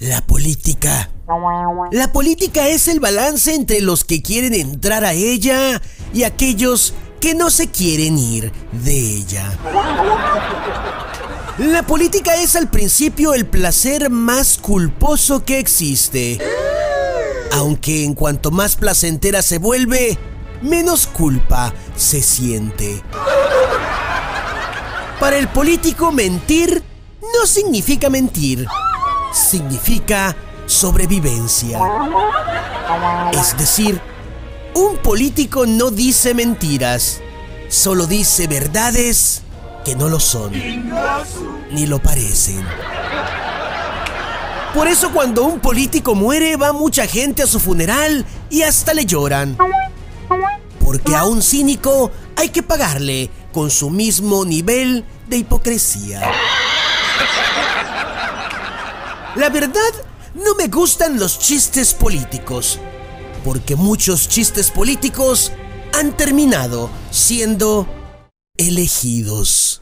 La política. La política es el balance entre los que quieren entrar a ella y aquellos que no se quieren ir de ella. La política es al principio el placer más culposo que existe. Aunque en cuanto más placentera se vuelve, menos culpa se siente. Para el político mentir no significa mentir, significa sobrevivencia. Es decir, un político no dice mentiras, solo dice verdades que no lo son, ni lo parecen. Por eso cuando un político muere va mucha gente a su funeral y hasta le lloran. Porque a un cínico hay que pagarle con su mismo nivel de hipocresía. La verdad, no me gustan los chistes políticos, porque muchos chistes políticos han terminado siendo elegidos.